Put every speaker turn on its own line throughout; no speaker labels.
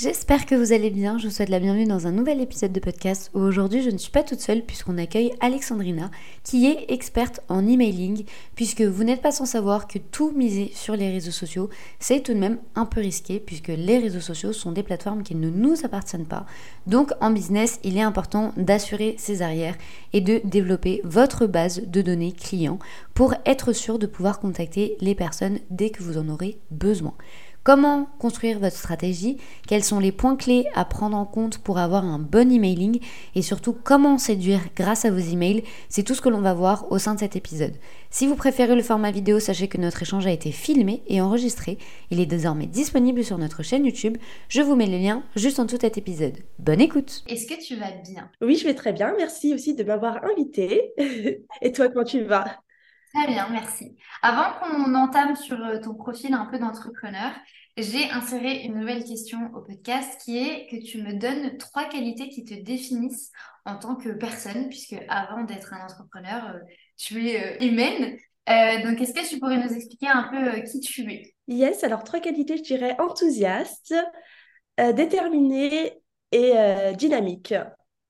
J'espère que vous allez bien, je vous souhaite la bienvenue dans un nouvel épisode de podcast où aujourd'hui je ne suis pas toute seule puisqu'on accueille Alexandrina qui est experte en emailing puisque vous n'êtes pas sans savoir que tout miser sur les réseaux sociaux c'est tout de même un peu risqué puisque les réseaux sociaux sont des plateformes qui ne nous appartiennent pas. Donc en business il est important d'assurer ses arrières et de développer votre base de données clients pour être sûr de pouvoir contacter les personnes dès que vous en aurez besoin. Comment construire votre stratégie? Quels sont les points clés à prendre en compte pour avoir un bon emailing? Et surtout, comment séduire grâce à vos emails? C'est tout ce que l'on va voir au sein de cet épisode. Si vous préférez le format vidéo, sachez que notre échange a été filmé et enregistré. Il est désormais disponible sur notre chaîne YouTube. Je vous mets le lien juste en dessous de cet épisode. Bonne écoute
Est-ce que tu vas bien?
Oui, je vais très bien. Merci aussi de m'avoir invité. et toi, comment tu vas?
Très bien, merci. Avant qu'on entame sur euh, ton profil un peu d'entrepreneur, j'ai inséré une nouvelle question au podcast qui est que tu me donnes trois qualités qui te définissent en tant que personne, puisque avant d'être un entrepreneur, euh, tu es euh, humaine. donc, est-ce que tu pourrais nous expliquer un peu qui tu es?
Yes, alors trois qualités, je dirais enthousiaste, déterminée et dynamique.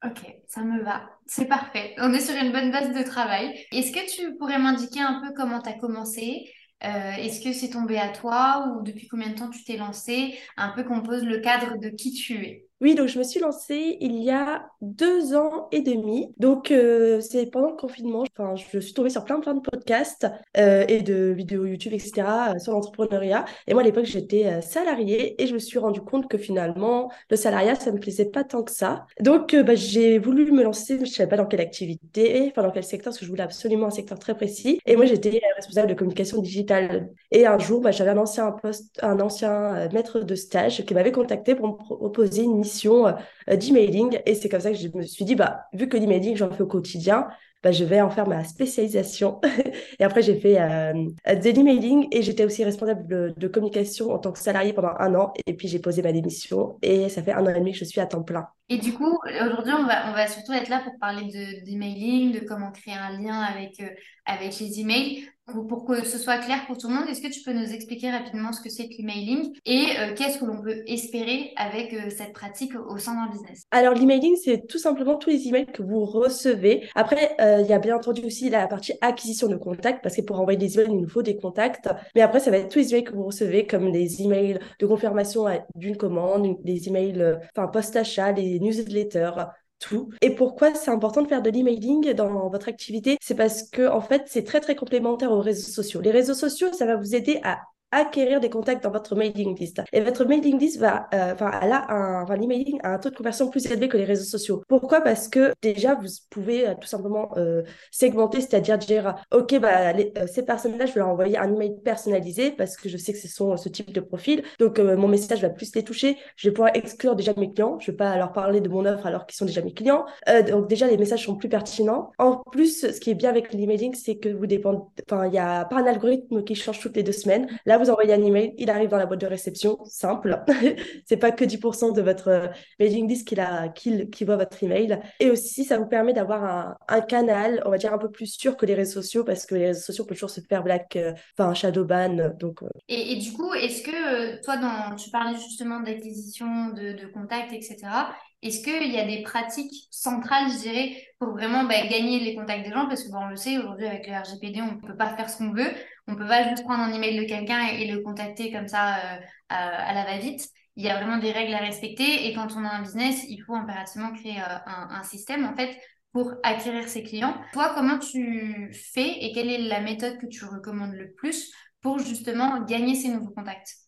Ok, ça me va. C'est parfait. On est sur une bonne base de travail. Est-ce que tu pourrais m'indiquer un peu comment tu as commencé? Euh, Est-ce que c'est tombé à toi ou depuis combien de temps tu t'es lancé Un peu qu'on pose le cadre de qui tu es.
Oui, donc je me suis lancée il y a deux ans et demi. Donc euh, c'est pendant le confinement. Enfin, je suis tombée sur plein plein de podcasts euh, et de vidéos YouTube, etc. Euh, sur l'entrepreneuriat. Et moi à l'époque j'étais salariée et je me suis rendu compte que finalement le salariat ça me plaisait pas tant que ça. Donc bah, j'ai voulu me lancer, je savais pas dans quelle activité, enfin dans quel secteur, parce que je voulais absolument un secteur très précis. Et moi j'étais responsable de communication digitale. Et un jour bah, j'avais un ancien poste, un ancien maître de stage qui m'avait contacté pour me proposer une euh, d'emailing. Et c'est comme ça que je me suis dit, bah, vu que l'emailing, j'en fais au quotidien, bah, je vais en faire ma spécialisation. et après, j'ai fait euh, de l'emailing et j'étais aussi responsable de, communication en tant que salarié pendant un an. Et puis, j'ai posé ma démission et ça fait un an et demi que je suis à temps plein.
Et du coup, aujourd'hui, on va, on va surtout être là pour parler d'emailing, de, de comment créer un lien avec, euh, avec les emails pour que ce soit clair pour tout le monde, est-ce que tu peux nous expliquer rapidement ce que c'est que l'emailing et euh, qu'est-ce que l'on peut espérer avec euh, cette pratique au sein d'un business?
Alors l'emailing, c'est tout simplement tous les emails que vous recevez. Après, euh, il y a bien entendu aussi la partie acquisition de contacts parce que pour envoyer des emails, il nous faut des contacts. Mais après, ça va être tous les emails que vous recevez comme les emails de confirmation d'une commande, des emails, enfin post-achat, les newsletters, Et pourquoi c'est important de faire de l'emailing dans votre activité? C'est parce que en fait, c'est très très complémentaire aux réseaux sociaux. Les réseaux sociaux, ça va vous aider à acquérir des contacts dans votre mailing list. Et votre mailing list va, euh, enfin, elle a un, enfin, l'emailing a un taux de conversion plus élevé que les réseaux sociaux. Pourquoi? Parce que déjà, vous pouvez euh, tout simplement euh, segmenter, c'est-à-dire dire, ok, bah, ces personnes-là, je vais leur envoyer un email personnalisé parce que je sais que ce sont ce type de profil. Donc, mon message va plus les toucher. Je vais pouvoir exclure déjà mes clients. Je vais pas leur parler de mon offre alors qu'ils sont déjà mes clients. donc, déjà, les messages sont plus pertinents. En plus, ce qui est bien avec l'emailing, c'est que vous dépendez, enfin, il n'y a pas un algorithme qui change toutes les deux semaines. Là, vous envoyez un email, il arrive dans la boîte de réception, simple. c'est pas que 10% de votre euh, mailing list qui, voit votre email. Et aussi, ça vous permet d'avoir un, canal, on va dire, un peu plus sûr que les réseaux sociaux, parce que les réseaux sociaux peuvent toujours se faire black, euh, enfin, shadow ban. Donc, euh.
et, du coup, est-ce que toi, tu parlais justement d'acquisition, de, de contacts, etc. Est-ce qu'il y a des pratiques centrales, je dirais, pour vraiment bah, gagner les contacts des gens? Parce que bon, on le sait, aujourd'hui, avec le RGPD, on ne peut pas faire ce qu'on veut. On ne peut pas juste prendre un email de quelqu'un et, le contacter comme ça euh, à, la va-vite. Il y a vraiment des règles à respecter. Et quand on a un business, il faut impérativement créer euh, un, système, en fait, pour acquérir ses clients. Toi, comment tu fais et quelle est la méthode que tu recommandes le plus pour justement gagner ces nouveaux contacts?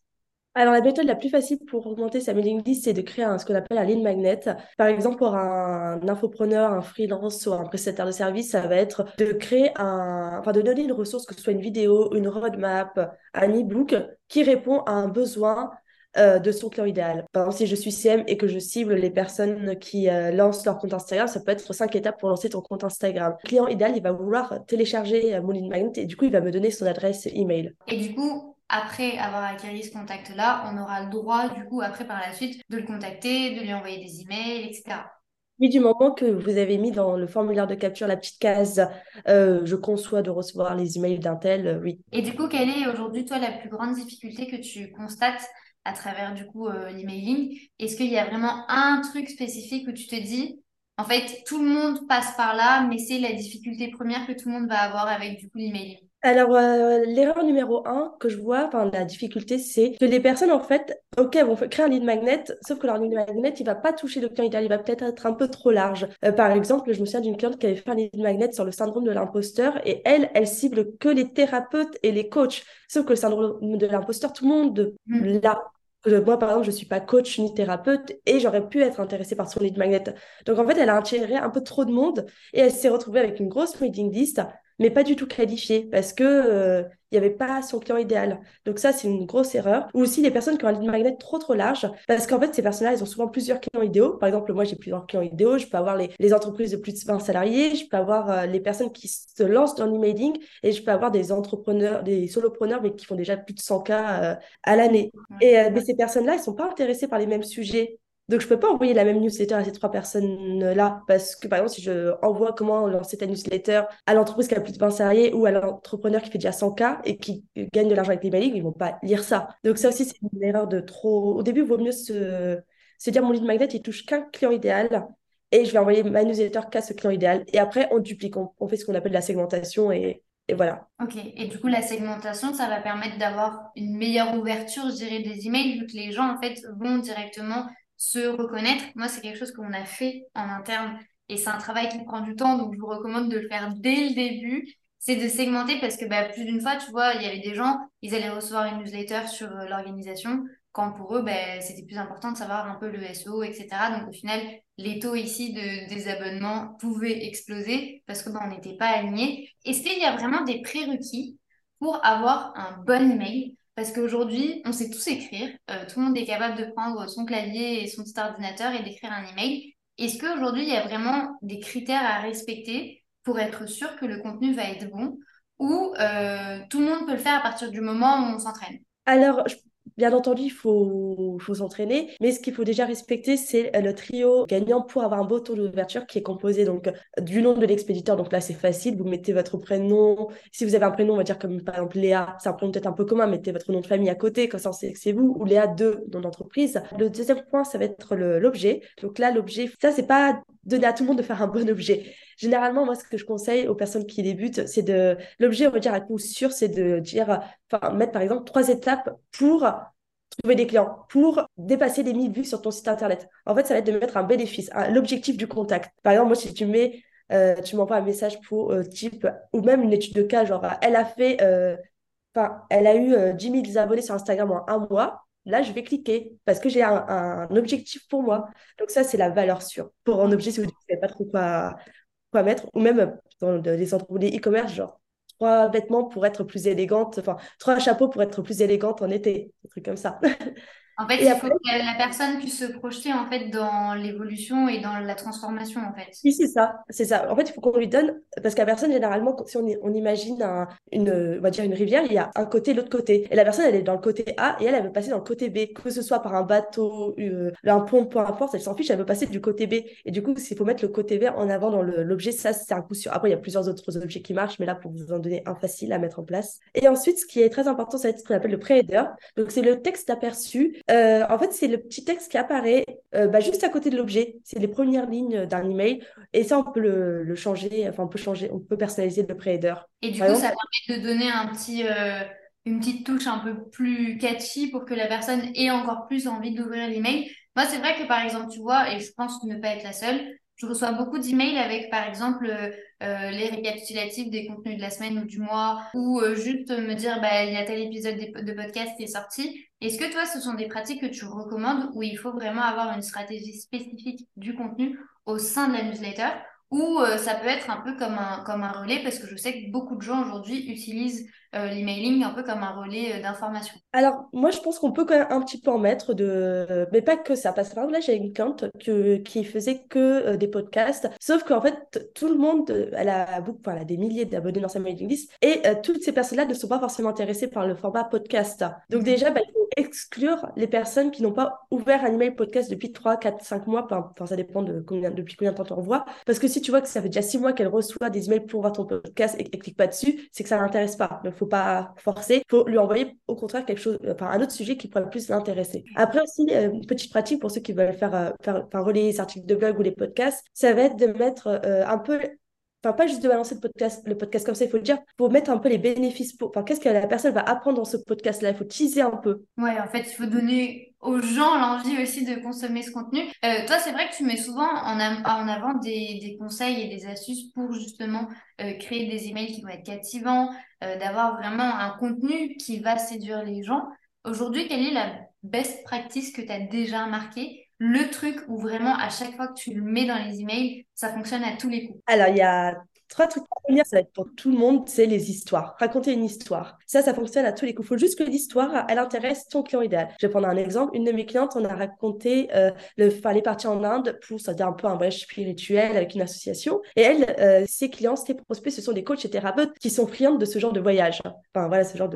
Alors, la méthode la plus facile pour augmenter sa mailing list, c'est de créer un, ce qu'on appelle un lead magnet. Par exemple, pour un, infopreneur, un freelance ou un prestataire de service, ça va être de créer un, enfin, de donner une ressource, que ce soit une vidéo, une roadmap, un e-book, qui répond à un besoin de son client idéal. Par exemple, si je suis CM et que je cible les personnes qui lancent leur compte Instagram, ça peut être cinq étapes pour lancer ton compte Instagram. Le client idéal, il va vouloir télécharger mon lead magnet et du coup, il va me donner son adresse email.
Et du coup, après avoir acquis ce contact-là, on aura le droit, du coup, après par la suite, de le contacter, de lui envoyer des emails, etc.
Oui, du moment que vous avez mis dans le formulaire de capture la petite case euh, je conçois de recevoir les emails d'un tel, euh, oui.
Et du coup, quelle est aujourd'hui, toi, la plus grande difficulté que tu constates à travers, du coup, euh, l'emailing? Est-ce qu'il y a vraiment un truc spécifique où tu te dis, en fait, tout le monde passe par là, mais c'est la difficulté première que tout le monde va avoir avec, du coup, l'emailing?
Alors, euh, l'erreur numéro un que je vois, enfin, la difficulté, c'est que les personnes, en fait, OK, vont créer un lead magnet, sauf que leur lead magnet, il va pas toucher le client idéal, il va peut-être être un peu trop large. Euh, par exemple, je me souviens d'une cliente qui avait fait un lead magnet sur le syndrome de l'imposteur et elle, elle cible que les thérapeutes et les coachs. Sauf que le syndrome de l'imposteur, tout le monde mm. l'a. Euh, moi, par exemple, je ne suis pas coach ni thérapeute et j'aurais pu être intéressée par son lead magnet. Donc, en fait, elle a attiré un peu trop de monde et elle s'est retrouvée avec une grosse mailing list mais pas du tout qualifié parce que euh, il n'y avait pas son client idéal. Donc ça, c'est une grosse erreur. Ou aussi les personnes qui ont un lead magnet trop trop large, parce qu'en fait, ces personnes-là, elles ont souvent plusieurs clients idéaux. Par exemple, moi, j'ai plusieurs clients idéaux. Je peux avoir les, les, entreprises de plus de 20 salariés, je peux avoir euh, les personnes qui se lancent dans l'emailing et je peux avoir des entrepreneurs, des solopreneurs, mais qui font déjà plus de 100 cas euh, à l'année. Et mais ces personnes-là, elles ne sont pas intéressées par les mêmes sujets. Donc, je ne peux pas envoyer la même newsletter à ces trois personnes-là parce que, par exemple, si je envoie comment lancer ta newsletter à l'entreprise qui a plus de 20 salariés ou à l'entrepreneur qui fait déjà 100K et qui gagne de l'argent avec les mailings, ils ne vont pas lire ça. Donc, ça aussi, c'est une erreur de trop. Au début, il vaut mieux se, se dire mon lead magnet, il touche qu'un client idéal et je vais envoyer ma newsletter qu'à ce client idéal. Et après, on duplique, on, fait ce qu'on appelle la segmentation et, et voilà.
Ok, et du coup, la segmentation, ça va permettre d'avoir une meilleure ouverture, je dirais, des emails, vu que les gens, en fait, vont directement se reconnaître. Moi, c'est quelque chose qu'on a fait en interne et c'est un travail qui prend du temps, donc je vous recommande de le faire dès le début. C'est de segmenter parce que bah, plus d'une fois, tu vois, il y avait des gens, ils allaient recevoir une newsletter sur euh, l'organisation, quand pour eux, bah, c'était plus important de savoir un peu le SEO, etc. Donc au final, les taux ici de désabonnement pouvaient exploser parce que bah, on n'était pas alignés. Est-ce qu'il y a vraiment des prérequis pour avoir un bon email? Parce qu'aujourd'hui, on sait tous écrire. Euh, tout le monde est capable de prendre son clavier et son petit ordinateur et d'écrire un email. Est-ce qu'aujourd'hui, il y a vraiment des critères à respecter pour être sûr que le contenu va être bon ou euh, tout le monde peut le faire à partir du moment où on s'entraîne?
Bien entendu, il faut, s'entraîner, mais ce qu'il faut déjà respecter, c'est le trio gagnant pour avoir un beau tour d'ouverture qui est composé donc du nom de l'expéditeur. Donc là, c'est facile, vous mettez votre prénom. Si vous avez un prénom, on va dire comme par exemple Léa, c'est un prénom peut-être un peu commun, mettez votre nom de famille à côté, comme ça on sait que c'est vous, ou Léa 2, nom d'entreprise. Le deuxième point, ça va être l'objet. Donc là, l'objet, ça, c'est pas donner à tout le monde de faire un bon objet. Généralement, moi, ce que je conseille aux personnes qui débutent, c'est de. L'objet, on va dire à coup sûr, c'est de dire, enfin, mettre par exemple trois étapes pour trouver des clients, pour dépasser les 1000 vues sur ton site internet. En fait, ça va être de mettre un bénéfice, l'objectif du contact. Par exemple, moi, si tu mets, euh, tu m'envoies un message pour euh, type, ou même une étude de cas, genre, elle a fait, euh, enfin, elle a eu 10 000 abonnés sur Instagram en un mois. Là, je vais cliquer parce que j'ai un, objectif pour moi. Donc ça, c'est la valeur sûre. Pour un objet, si vous ne savez pas trop quoi, quoi mettre, ou même dans les entreprises e-commerce, genre trois vêtements pour être plus élégante, enfin trois chapeaux pour être plus élégante en été, des trucs comme ça.
En fait, il faut que la personne puisse se projeter en fait dans l'évolution et dans la transformation en fait.
Oui, c'est ça, c'est ça. En fait, il faut qu'on lui donne parce qu'à personne généralement, si on, on imagine une, on va dire une rivière, il y a un côté, l'autre côté, et la personne elle est dans le côté A et elle elle veut passer dans le côté B, que ce soit par un bateau, euh, un pont, peu importe, elle s'en fiche, elle veut passer du côté B. Et du coup, s'il faut mettre le côté B en avant dans l'objet, ça c'est un coup sûr. Après, il y a plusieurs autres objets qui marchent, mais là pour vous en donner un facile à mettre en place. Et ensuite, ce qui est très important, être ce qu'on appelle le pré-header. Donc c'est le texte aperçu. Euh, en fait, c'est le petit texte qui apparaît euh, bah, juste à côté de l'objet. C'est les premières lignes d'un email. Et ça, on peut le, changer. Enfin, on peut changer, on peut personnaliser le pré-header.
Et du coup, ça permet de donner un petit, euh, une petite touche un peu plus catchy pour que la personne ait encore plus envie d'ouvrir l'email. Moi, c'est vrai que par exemple, tu vois, et je pense ne pas être la seule, je reçois beaucoup d'emails avec, par exemple, euh, les récapitulatifs des contenus de la semaine ou du mois, ou euh, juste me dire, bah, il y a tel épisode de podcast qui est sorti. Est-ce que toi, ce sont des pratiques que tu recommandes où il faut vraiment avoir une stratégie spécifique du contenu au sein de la newsletter? Ou euh, ça peut être un peu comme un, comme un relais parce que je sais que beaucoup de gens aujourd'hui utilisent euh, l'emailing un peu comme un relais euh, d'information.
Alors, moi, je pense qu'on peut quand même un petit peu en mettre de... Mais pas que ça. Parce que par exemple, là, j'ai une cliente que... qui faisait que des podcasts. Sauf qu'en fait, tout le monde, elle a, beaucoup... enfin, elle a des milliers d'abonnés dans sa mailing list. Et toutes ces personnes-là ne sont pas forcément intéressées par le format podcast. Donc déjà, bah, il faut exclure les personnes qui n'ont pas ouvert un email podcast depuis 3, 4, 5 mois. Enfin, ça dépend de combien, depuis combien de temps tu envoies. Parce que si tu vois que ça fait déjà 6 mois qu'elle reçoit des emails pour voir ton podcast et qu'elle clique pas dessus, c'est que ça l'intéresse pas. Donc, faut pas forcer. Faut lui envoyer au contraire quelque chose, enfin, un autre sujet qui pourrait plus l'intéresser. Après aussi, euh, petite pratique pour ceux qui veulent faire, euh, faire, enfin, relayer les articles de blog ou les podcasts, ça va être de mettre euh, un peu enfin pas juste de balancer le podcast, comme ça, il faut le dire, faut mettre un peu les bénéfices, pour, enfin qu'est-ce que la personne va apprendre dans ce podcast-là, il faut teaser un peu.
Ouais, en fait, il faut donner aux gens l'envie aussi de consommer ce contenu. Euh, toi, c'est vrai que tu mets souvent en, avant des, des, conseils et des astuces pour justement euh, créer des emails qui vont être captivants, euh, d'avoir vraiment un contenu qui va séduire les gens. Aujourd'hui, quelle est la best practice que tu as déjà marquée? Le truc où vraiment à chaque fois que tu le mets dans les emails, ça fonctionne à tous les coups.
Alors, il y a trois trucs à retenir, ça va être pour tout le monde, c'est les histoires. Raconter une histoire. Ça, ça fonctionne à tous les coups. Il faut juste que l'histoire, elle intéresse ton client idéal. Je vais prendre un exemple. Une de mes clientes, on a raconté, euh, le, est partie en Inde pour, ça dire un peu un voyage spirituel avec une association. Et elle, euh, ses clients, ses prospects, ce sont des coachs et thérapeutes qui sont friandes de ce genre de voyage. Enfin, voilà, ce genre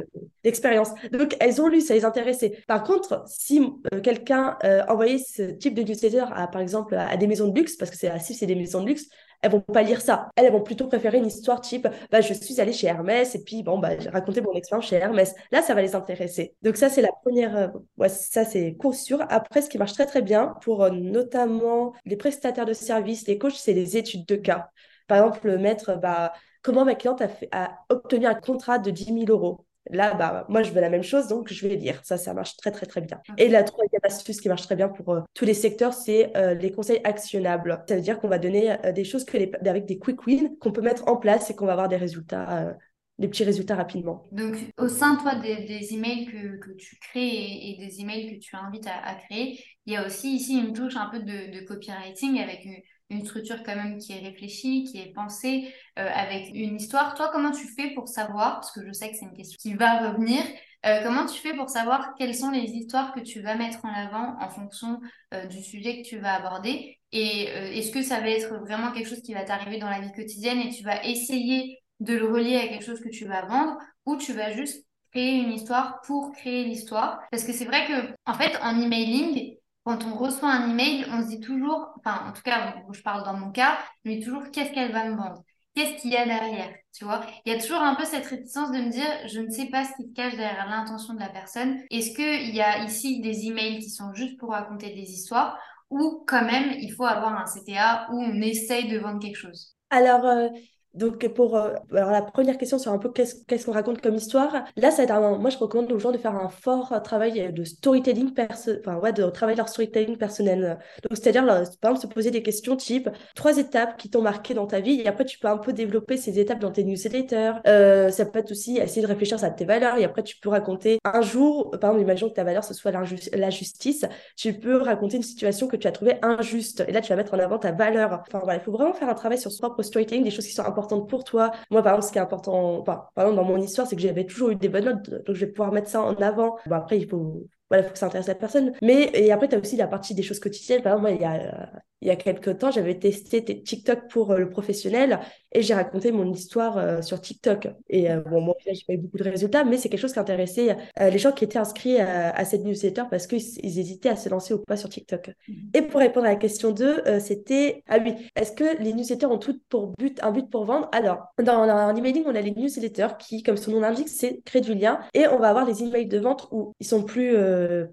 d'expérience. Donc, elles ont lu, ça les intéressait. Par contre, si euh, quelqu'un envoyait ce type de newsletter à, par exemple, à, des maisons de luxe, parce que c'est si c'est des maisons de luxe, elles vont pas lire ça. Elles, vont plutôt préférer une histoire type bah, je suis allée chez Hermès et puis bon, bah, j'ai raconté mon expérience chez Hermès. Là, ça va les intéresser. Donc, ça, c'est la première. Euh, ça, c'est court sûr. Après, ce qui marche très, très bien pour euh, notamment les prestataires de services, les coachs, c'est les études de cas. Par exemple, mettre bah, comment ma cliente a, a obtenu un contrat de 10 000 euros. Là, bah, moi, je veux la même chose, donc je vais lire. Ça, ça marche très, très, très bien. Et la troisième astuce qui marche très bien pour euh, tous les secteurs, c'est euh, les conseils actionnables. Ça veut dire qu'on va donner euh, des choses que les, avec des quick wins qu'on peut mettre en place et qu'on va avoir des résultats des petits résultats rapidement.
Donc, au sein, toi, des, des emails que, que, tu crées et, des emails que tu invites à, à, créer, il y a aussi ici une touche un peu de, de copywriting avec une, une structure quand même qui est réfléchie, qui est pensée, euh, avec une histoire. Toi, comment tu fais pour savoir, parce que je sais que c'est une question qui va revenir, euh, comment tu fais pour savoir quelles sont les histoires que tu vas mettre en avant en fonction euh, du sujet que tu vas aborder? Et est-ce que ça va être vraiment quelque chose qui va t'arriver dans la vie quotidienne et tu vas essayer de le relier à quelque chose que tu vas vendre ou tu vas juste créer une histoire pour créer l'histoire? Parce que c'est vrai que, en fait, en emailing, quand on reçoit un email, on se dit toujours, enfin, en tout cas, je parle dans mon cas, dis toujours qu'est-ce qu'elle va me vendre? Qu'est-ce qu'il y a derrière? Tu vois? Il y a toujours un peu cette réticence de me dire, je ne sais pas ce qui se cache derrière l'intention de la personne. Est-ce qu'il y a ici des emails qui sont juste pour raconter des histoires ou quand même, il faut avoir un CTA où on essaye de vendre quelque chose?
Alors, euh, donc, pour euh, alors la première question sur un peu qu'est-ce qu'on raconte comme histoire, là, ça un, moi, je recommande aux gens de faire un fort travail de storytelling, perso enfin, ouais, de travailler leur storytelling personnel. Donc, c'est-à-dire, par exemple, se poser des questions type trois étapes qui t'ont marqué dans ta vie, et après, tu peux un peu développer ces étapes dans tes newsletters. Euh, ça peut être aussi essayer de réfléchir à tes valeurs, et après, tu peux raconter un jour, par exemple, imaginons que ta valeur, ce soit la justice, tu peux raconter une situation que tu as trouvée injuste, et là, tu vas mettre en avant ta valeur. Enfin, voilà, il faut vraiment faire un travail sur son propre storytelling, des choses qui sont importantes pour toi. Moi, par exemple, ce qui est important, par exemple, dans mon histoire, c'est que j'avais toujours eu des bonnes notes, donc je vais pouvoir mettre ça en avant. Bon, après, il faut, voilà, il faut que ça intéresse la personne. Mais, et après, tu as aussi la partie des choses quotidiennes. Par exemple, moi, il y a, il y a quelques temps, j'avais testé TikTok pour euh, le professionnel et j'ai raconté mon histoire euh, sur TikTok. Et euh, bon, moi, j'ai pas eu beaucoup de résultats, mais c'est quelque chose qui intéressait les gens qui étaient inscrits à cette newsletter parce qu'ils hésitaient à se lancer ou pas sur TikTok. Mhm. Et pour répondre à la question 2, c'était ah oui, est-ce que les newsletters ont tout pour but, un but pour vendre? Alors, dans un emailing, on a les newsletters qui, comme son nom l'indique, c'est créer du lien et on va avoir les emails de vente où ils sont plus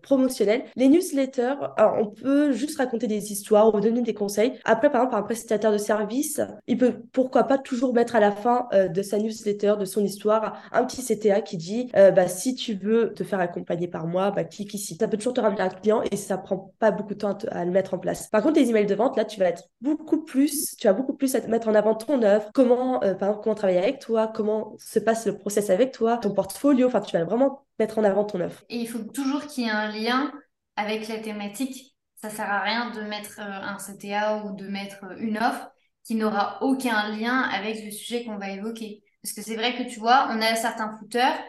promotionnels. Les newsletters, on peut juste raconter des histoires ou donner des conseils. Après, par exemple, un prestataire de service, il peut pourquoi pas toujours mettre à la fin euh, de sa newsletter, de son histoire, un petit CTA qui dit euh, bah, si tu veux te faire accompagner par moi, bah, clique ici. Ça peut toujours te ramener un client et ça prend pas beaucoup de temps à, le mettre en place. Par contre, les emails de vente, là, tu vas être beaucoup plus, tu vas beaucoup plus à mettre en avant ton œuvre, comment, euh, par exemple, comment travailler avec toi, comment se passe le process avec toi, ton portfolio? Enfin, tu vas vraiment mettre en avant ton œuvre.
Et il faut toujours qu'il y ait un lien avec la thématique ça sert à rien de mettre euh, un CTA ou de mettre euh, une offre qui n'aura aucun lien avec le sujet qu'on va évoquer. Parce que c'est vrai que tu vois, on a certains footers,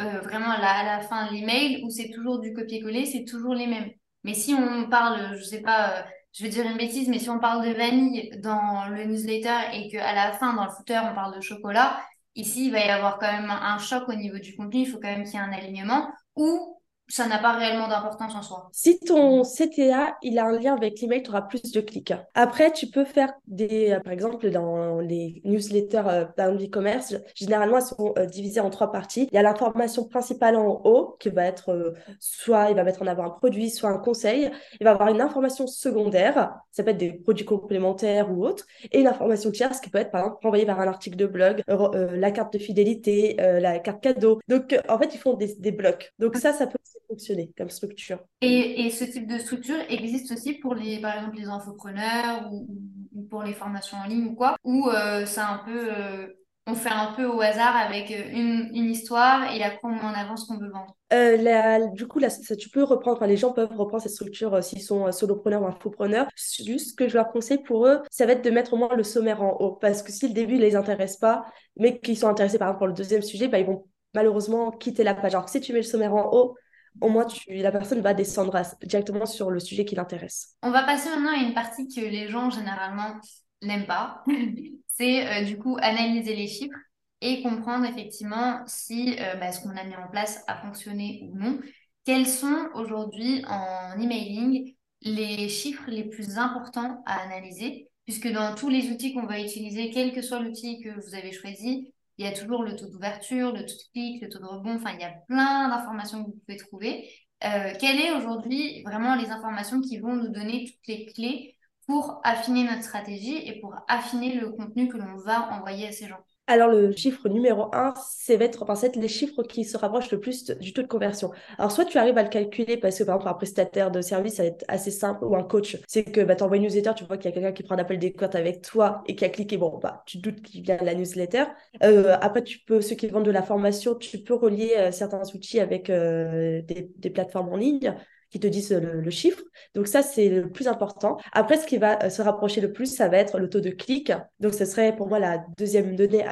euh, vraiment à la, à la fin de l'email, où c'est toujours du copier-coller, c'est toujours les mêmes. Mais si on parle, je sais pas, je vais dire une bêtise, mais si on parle de vanille dans le newsletter et qu'à la fin, dans le footer, on parle de chocolat, ici, il va y avoir quand même un choc au niveau du contenu. Il faut quand même qu'il y ait un alignement. Ou ça n'a pas réellement d'importance en soi.
Si ton CTA, il a un lien avec l'email, tu auras plus de clics. Après, tu peux faire des, euh, par exemple, dans les newsletters euh, d'un e-commerce, généralement, elles sont euh, divisées en trois parties. Il y a l'information principale en haut, qui va être soit il va mettre en avant un produit, soit un conseil. Il va avoir une information secondaire, ça peut être des produits complémentaires ou autres, et une information tierce qui peut être, par exemple, renvoyée vers un article de blog, la carte de fidélité, la carte cadeau. Donc, en fait, ils font des, des blocs. Donc, ça, ça peut fonctionner comme structure.
Et, et, ce type de structure existe aussi pour les, par exemple, les infopreneurs ou, ou pour les formations en ligne ou quoi, où euh, c'est un peu, euh, on fait un peu au hasard avec une, une, histoire et après on met en avant ce qu'on veut vendre.
Euh, la, du coup, là, ça, tu peux reprendre, les gens peuvent reprendre cette structure euh, s'ils sont solopreneurs ou infopreneurs. Juste ce que je leur conseille pour eux, ça va être de mettre au moins le sommaire en haut. Parce que si le début ne les intéresse pas, mais qu'ils sont intéressés par exemple pour le deuxième sujet, bah, ils vont malheureusement quitter la page. Alors si tu mets le sommaire en haut, au moins tu, la personne va descendre directement sur le sujet qui l'intéresse.
On va passer maintenant à une partie que les gens généralement n'aiment pas. C'est euh, du coup analyser les chiffres et comprendre effectivement si euh, bah, ce qu'on a mis en place a fonctionné ou non. Quels sont aujourd'hui en emailing les chiffres les plus importants à analyser? Puisque dans tous les outils qu'on va utiliser, quel que soit l'outil que vous avez choisi, il y a toujours le taux d'ouverture, le taux de clic, le taux de rebond. Enfin, il y a plein d'informations que vous pouvez trouver. Euh, quelles est aujourd'hui vraiment les informations qui vont nous donner toutes les clés pour affiner notre stratégie et pour affiner le contenu que l'on va envoyer à ces gens?
Alors, le chiffre numéro un, c'est être, en fait, les chiffres qui se rapprochent le plus du taux de conversion. Alors, soit tu arrives à le calculer parce que, par exemple, un prestataire de service, ça va être assez simple, ou un coach, c'est que bah, tu envoies une newsletter, tu vois qu'il y a quelqu'un qui prend un appel découverte avec toi et qui a cliqué, bon, bah, tu doutes qu'il vient de la newsletter. Euh, après, tu peux, ceux qui vendent de la formation, tu peux relier euh, certains outils avec euh, des plateformes en ligne qui te disent le, chiffre. Donc ça, c'est le plus important. Après, ce qui va euh, se rapprocher le plus, ça va être le taux de clic. Donc ce serait pour moi la deuxième donnée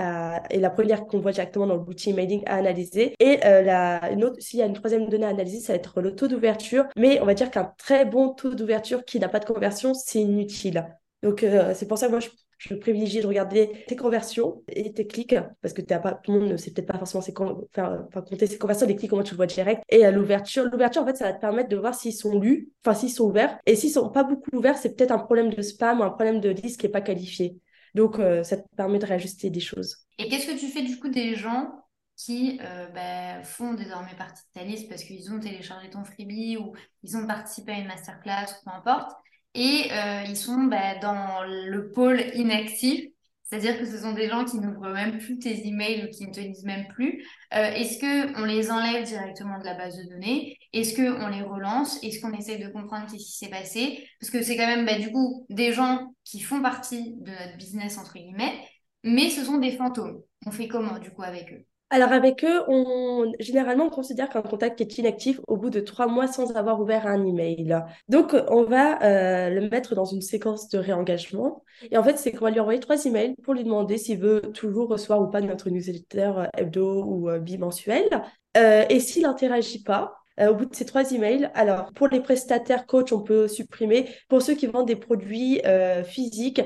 et la première qu'on voit directement dans le mailing à analyser. Et euh, s'il y a une troisième donnée à analyser, ça va être le taux d'ouverture. Mais on va dire qu'un très bon taux d'ouverture qui n'a pas de conversion, c'est inutile. Donc euh, c'est pour ça que moi, je je privilégie de regarder tes conversions et tes clics, parce que tout le monde ne sait peut-être pas forcément compter ses conversions, les clics, comment tu le vois direct. Et à l'ouverture, l'ouverture, en fait, ça va te permettre de voir s'ils sont lus, enfin, s'ils sont ouverts. Et s'ils sont pas beaucoup ouverts, c'est peut-être un problème de spam ou un problème de liste qui n'est pas qualifié. Donc, euh, ça te permet de réajuster des choses.
Et qu'est-ce que tu fais du coup des gens qui euh, bah, font désormais partie de ta liste parce qu'ils ont téléchargé ton freebie ou ils ont participé à une masterclass ou peu importe et euh, ils sont bah, dans le pôle inactif, c'est-à-dire que ce sont des gens qui n'ouvrent même plus tes emails ou qui ne te lisent même plus. Euh, est-ce qu'on les enlève directement de la base de données? Est-ce qu'on les relance? Est-ce qu'on essaie de comprendre ce qui s'est passé? Parce que c'est quand même bah, du coup des gens qui font partie de notre business, entre guillemets, mais ce sont des fantômes. On fait comment du coup avec eux?
Alors avec eux, on généralement on considère qu'un contact est inactif au bout de trois mois sans avoir ouvert un email. Donc on va euh, le mettre dans une séquence de réengagement. Et en fait, c'est qu'on va lui envoyer trois emails pour lui demander s'il veut toujours recevoir ou pas notre newsletter euh, hebdo ou euh, bimensuel. et s'il n'interagit pas, au bout de ces trois emails. Alors, pour les prestataires coach, on peut supprimer. Pour ceux qui vendent des produits physiques,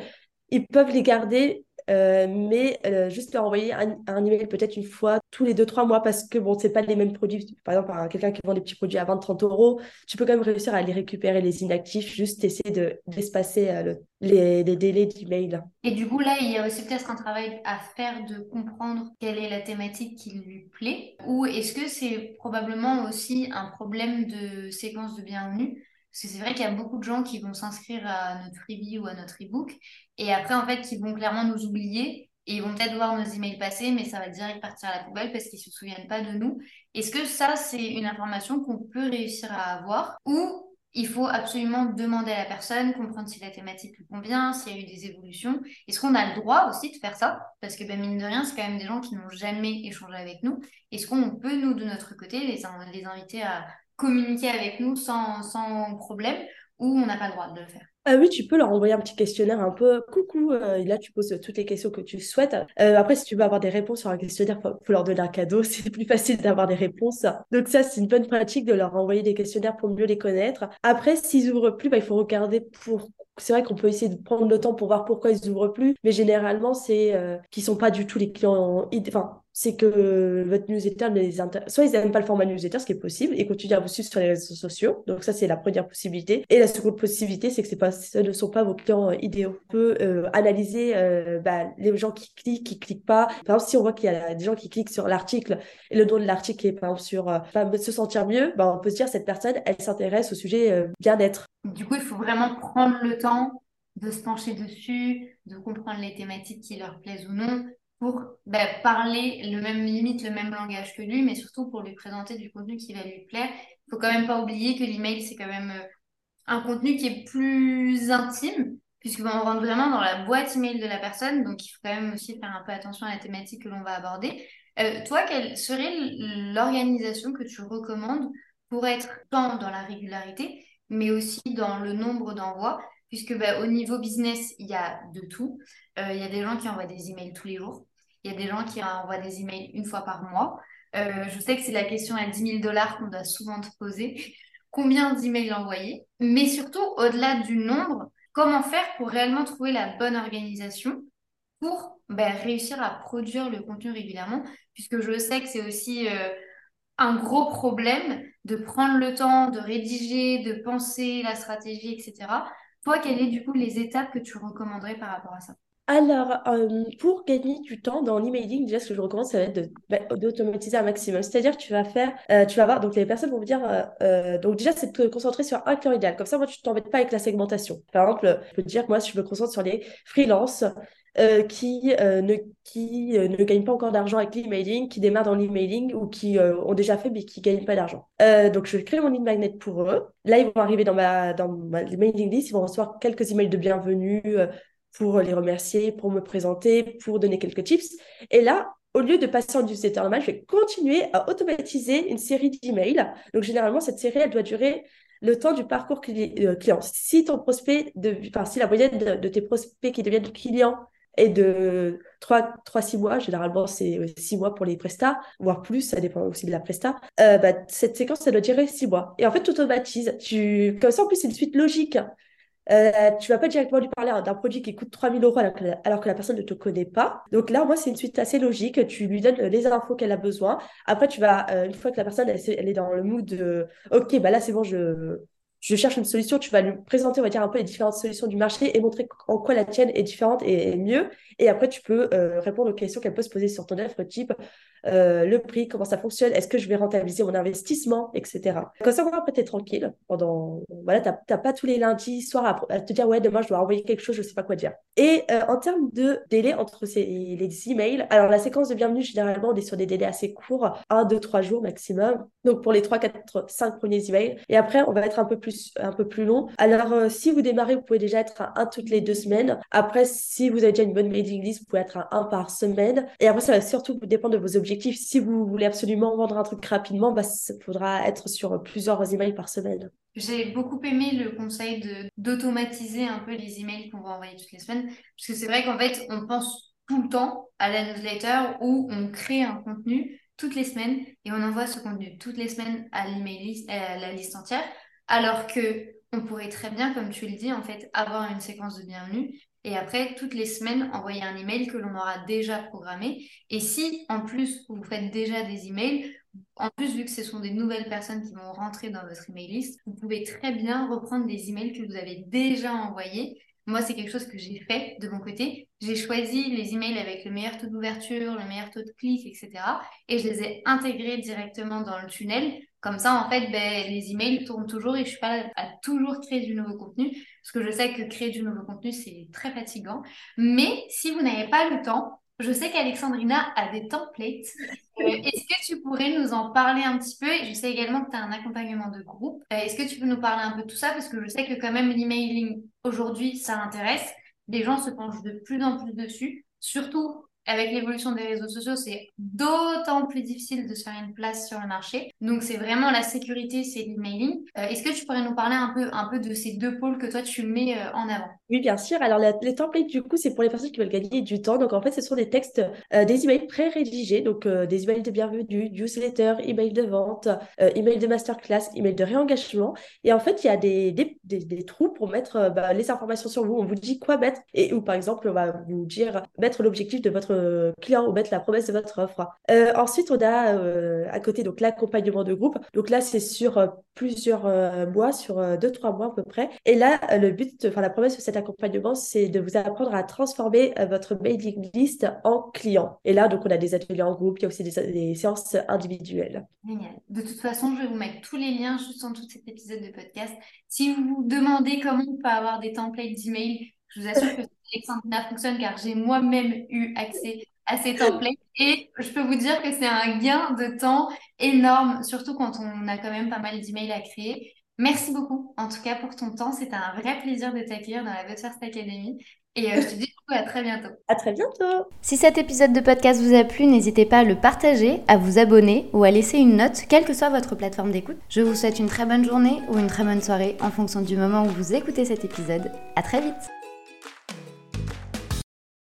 ils peuvent les garder euh, mais euh, juste leur envoyer un, un email peut-être une fois tous les deux, trois mois parce que bon, c'est pas les mêmes produits. Par exemple, quelqu'un qui vend des petits produits à 20-30 euros, tu peux quand même réussir à les récupérer, les inactifs, juste essayer de, d'espacer euh, les, les, délais d'email.
Et du coup, là, il y a aussi peut-être un travail à faire de comprendre quelle est la thématique qui lui plaît ou est-ce que c'est probablement aussi un problème de séquence de bienvenue? Parce que c'est vrai qu'il y a beaucoup de gens qui vont s'inscrire à notre freebie ou à notre ebook et après, en fait, qui vont clairement nous oublier et ils vont peut-être voir nos emails passer, mais ça va direct partir à la poubelle parce qu'ils ne se souviennent pas de nous. Est-ce que ça, c'est une information qu'on peut réussir à avoir ou il faut absolument demander à la personne, comprendre si la thématique lui convient, s'il y a eu des évolutions? Est-ce qu'on a le droit aussi de faire ça? Parce que ben, mine de rien, c'est quand même des gens qui n'ont jamais échangé avec nous. Est-ce qu'on peut, nous, de notre côté, les inviter à communiquer avec nous sans, sans problème ou on n'a pas le droit de le faire
ah oui, tu peux leur envoyer un petit questionnaire un peu coucou, euh, là tu poses toutes les questions que tu souhaites. Euh, après, si tu veux avoir des réponses sur un questionnaire, il faut, leur donner un cadeau, c'est plus facile d'avoir des réponses. Donc ça, c'est une bonne pratique de leur envoyer des questionnaires pour mieux les connaître. Après, s'ils ouvrent plus, bah, il faut regarder pour c'est vrai qu'on peut essayer de prendre le temps pour voir pourquoi ils ouvrent plus, mais généralement, c'est euh, qu'ils sont pas du tout les clients. Enfin, c'est que votre newsletter les Soit ils n'aiment pas le format newsletter, ce qui est possible, et continuent à vous suivre sur les réseaux sociaux. Donc ça, c'est la première possibilité. Et la seconde possibilité, c'est que c'est pas, ce ne sont pas vos clients euh, idéaux. On peut euh, analyser bah, les gens qui cliquent, qui cliquent pas. Par exemple, si on voit qu'il y a des gens qui cliquent sur l'article et le nom de l'article est par exemple sur se sentir mieux, bah, on peut se dire cette personne, elle s'intéresse au sujet bien-être.
Du coup, il faut vraiment prendre le temps de se pencher dessus, de comprendre les thématiques qui leur plaisent ou non, pour bah, parler le même limite, le même langage que lui, mais surtout pour lui présenter du contenu qui va lui plaire. Il faut quand même pas oublier que l'email, c'est quand même euh, un contenu qui est plus intime, puisqu'on rentre vraiment dans la boîte email de la personne, donc il faut quand même aussi faire un peu attention à la thématique que l'on va aborder. Euh, toi, quelle serait l'organisation que tu recommandes pour être tant dans la régularité mais aussi dans le nombre d'envois, puisque bah, au niveau business, il y a de tout. Euh, il y a des gens qui envoient des emails tous les jours. Il y a des gens qui envoient des emails une fois par mois. Euh, je sais que c'est la question à 10 000 dollars qu'on doit souvent te poser. Combien d'emails envoyer? Mais surtout, au-delà du nombre, comment faire pour réellement trouver la bonne organisation pour bah, réussir à produire le contenu régulièrement? Puisque je sais que c'est aussi euh, un gros problème de prendre le temps de rédiger, de penser la stratégie, etc. Toi, quelles sont les étapes que tu recommanderais par rapport à ça?
Alors, euh, pour gagner du temps dans l'emailing, déjà, ce que je recommande, ça va être bah, d'automatiser un maximum. C'est-à-dire tu vas faire, euh, tu vas voir, donc les personnes vont me dire, euh, donc déjà, c'est de te concentrer sur un client idéal. Comme ça, moi, tu t'embêtes pas avec la segmentation. Par exemple, je peux te dire moi, je me concentre sur les freelances qui, ne, qui ne gagnent pas encore d'argent avec l'emailing, qui démarrent dans l'emailing ou qui ont déjà fait mais qui ne gagnent pas d'argent. donc, je créer mon lead magnet pour eux. Là, ils vont arriver dans ma, dans ma mailing list, ils vont recevoir quelques emails de bienvenue pour les remercier, pour me présenter, pour donner quelques tips. Et là, au lieu de passer en newsletter normal, je vais continuer à automatiser une série d'emails. Donc, généralement, cette série, elle doit durer le temps du parcours client. Si ton prospect, si la moyenne de, tes prospects qui deviennent clients et de 3-6 mois, généralement c'est 6 mois pour les prestats, voire plus, ça dépend aussi de la presta, euh, bah, cette séquence, ça doit durer 6 mois. Et en fait, tu automatises. Comme ça, en plus, c'est une suite logique. Euh, tu vas pas directement lui parler d'un produit qui coûte 3000 euros alors que, la, personne ne te connaît pas. Donc là, moi, c'est une suite assez logique. Tu lui donnes les infos qu'elle a besoin. Après, tu vas, euh, une fois que la personne, elle, elle, est dans le mood de OK, bah là, c'est bon, je, je cherche une solution, tu vas lui présenter, on va dire, un peu les différentes solutions du marché et montrer en quoi la tienne est différente et, mieux. Et après, tu peux euh, répondre aux questions qu'elle peut se poser sur ton offre, type euh, le prix, comment ça fonctionne, est-ce que je vais rentabiliser mon investissement, etc. Comme ça, après, tu es tranquille. Pendant... Voilà, tu n'as pas tous les lundis soir à, te dire, ouais, demain, je dois envoyer quelque chose, je ne sais pas quoi dire. Et euh, en termes de délai entre ces, les emails, alors la séquence de bienvenue, généralement, on est sur des délais assez courts, 1, 2, 3 jours maximum. Donc, pour les 3, 4, 5 premiers emails. Et après, on va être un peu plus un peu plus long. Alors, euh, si vous démarrez, vous pouvez déjà être à un toutes les deux semaines. Après, si vous avez déjà une bonne mailing list, vous pouvez être à un par semaine. Et après, ça va surtout dépendre de vos objectifs. Si vous voulez absolument vendre un truc rapidement, bah, ça faudra être sur plusieurs emails par semaine.
J'ai beaucoup aimé le conseil d'automatiser un peu les emails qu'on va envoyer toutes les semaines. Parce que c'est vrai qu'en fait, on pense tout le temps à la newsletter où on crée un contenu toutes les semaines et on envoie ce contenu toutes les semaines à à la liste entière. Alors que on pourrait très bien, comme tu le dis, en fait, avoir une séquence de bienvenue et après, toutes les semaines, envoyer un email que l'on aura déjà programmé. Et si, en plus, vous faites déjà des emails, en plus, vu que ce sont des nouvelles personnes qui vont rentrer dans votre email list, vous pouvez très bien reprendre des emails que vous avez déjà envoyés. Moi, c'est quelque chose que j'ai fait de mon côté. J'ai choisi les emails avec le meilleur taux d'ouverture, le meilleur taux de clic, etc. Et je les ai intégrés directement dans le tunnel comme ça, en fait, ben, les emails tournent toujours et je suis pas à toujours créer du nouveau contenu parce que je sais que créer du nouveau contenu, c'est très fatigant. Mais si vous n'avez pas le temps, je sais qu'Alexandrina a des templates. Euh, est-ce que tu pourrais nous en parler un petit peu? Je sais également que tu as un accompagnement de groupe. Euh, est-ce que tu peux nous parler un peu de tout ça? Parce que je sais que quand même l'emailing aujourd'hui, ça intéresse. Les gens se penchent de plus en plus dessus, surtout avec l'évolution des réseaux sociaux, c'est d'autant plus difficile de se faire une place sur le marché. Donc, c'est vraiment la sécurité, c'est l'emailing. Euh, Est-ce que tu pourrais nous parler un peu, un peu de ces deux pôles que toi, tu mets euh, en avant?
Oui, bien sûr. Alors, les templates, du coup, c'est pour les personnes qui veulent gagner du temps. Donc, en fait, ce sont des textes, euh, des emails pré-rédigés. Donc, des emails de bienvenue, newsletter, email de vente, email de masterclass, email de réengagement. Et en fait, il y a des, des, des, des trous pour mettre bah, les informations sur vous. On vous dit quoi mettre et ou, par exemple, on va vous dire mettre l'objectif de votre client ou mettre la promesse de votre offre. Euh, ensuite, on a euh, à côté donc l'accompagnement de groupe. Donc là, c'est sur euh, plusieurs mois, sur deux, trois mois à peu près. Et là, le but, enfin la promesse de cet accompagnement, c'est de vous apprendre à transformer votre mailing list en client. Et là, donc on a des ateliers en groupe, il y a aussi des, séances individuelles.
Génial. De toute façon, je vais vous mettre tous les liens juste en de cet épisode de podcast. Si vous vous demandez comment on peut avoir des templates d'email, je vous assure que Alexandrina fonctionne car j'ai moi-même eu accès à ces templates et je peux vous dire que c'est un gain de temps énorme, surtout quand on a quand même pas mal d'emails à créer. Merci beaucoup en tout cas pour ton temps. C'était un vrai plaisir de t'accueillir dans la But First Academy. Et euh, je te dis du coup à très bientôt.
À très bientôt.
Si cet épisode de podcast vous a plu, n'hésitez pas à le partager, à vous abonner ou à laisser une note, quelle que soit votre plateforme d'écoute. Je vous souhaite une très bonne journée ou une très bonne soirée en fonction du moment où vous écoutez cet épisode. À très vite.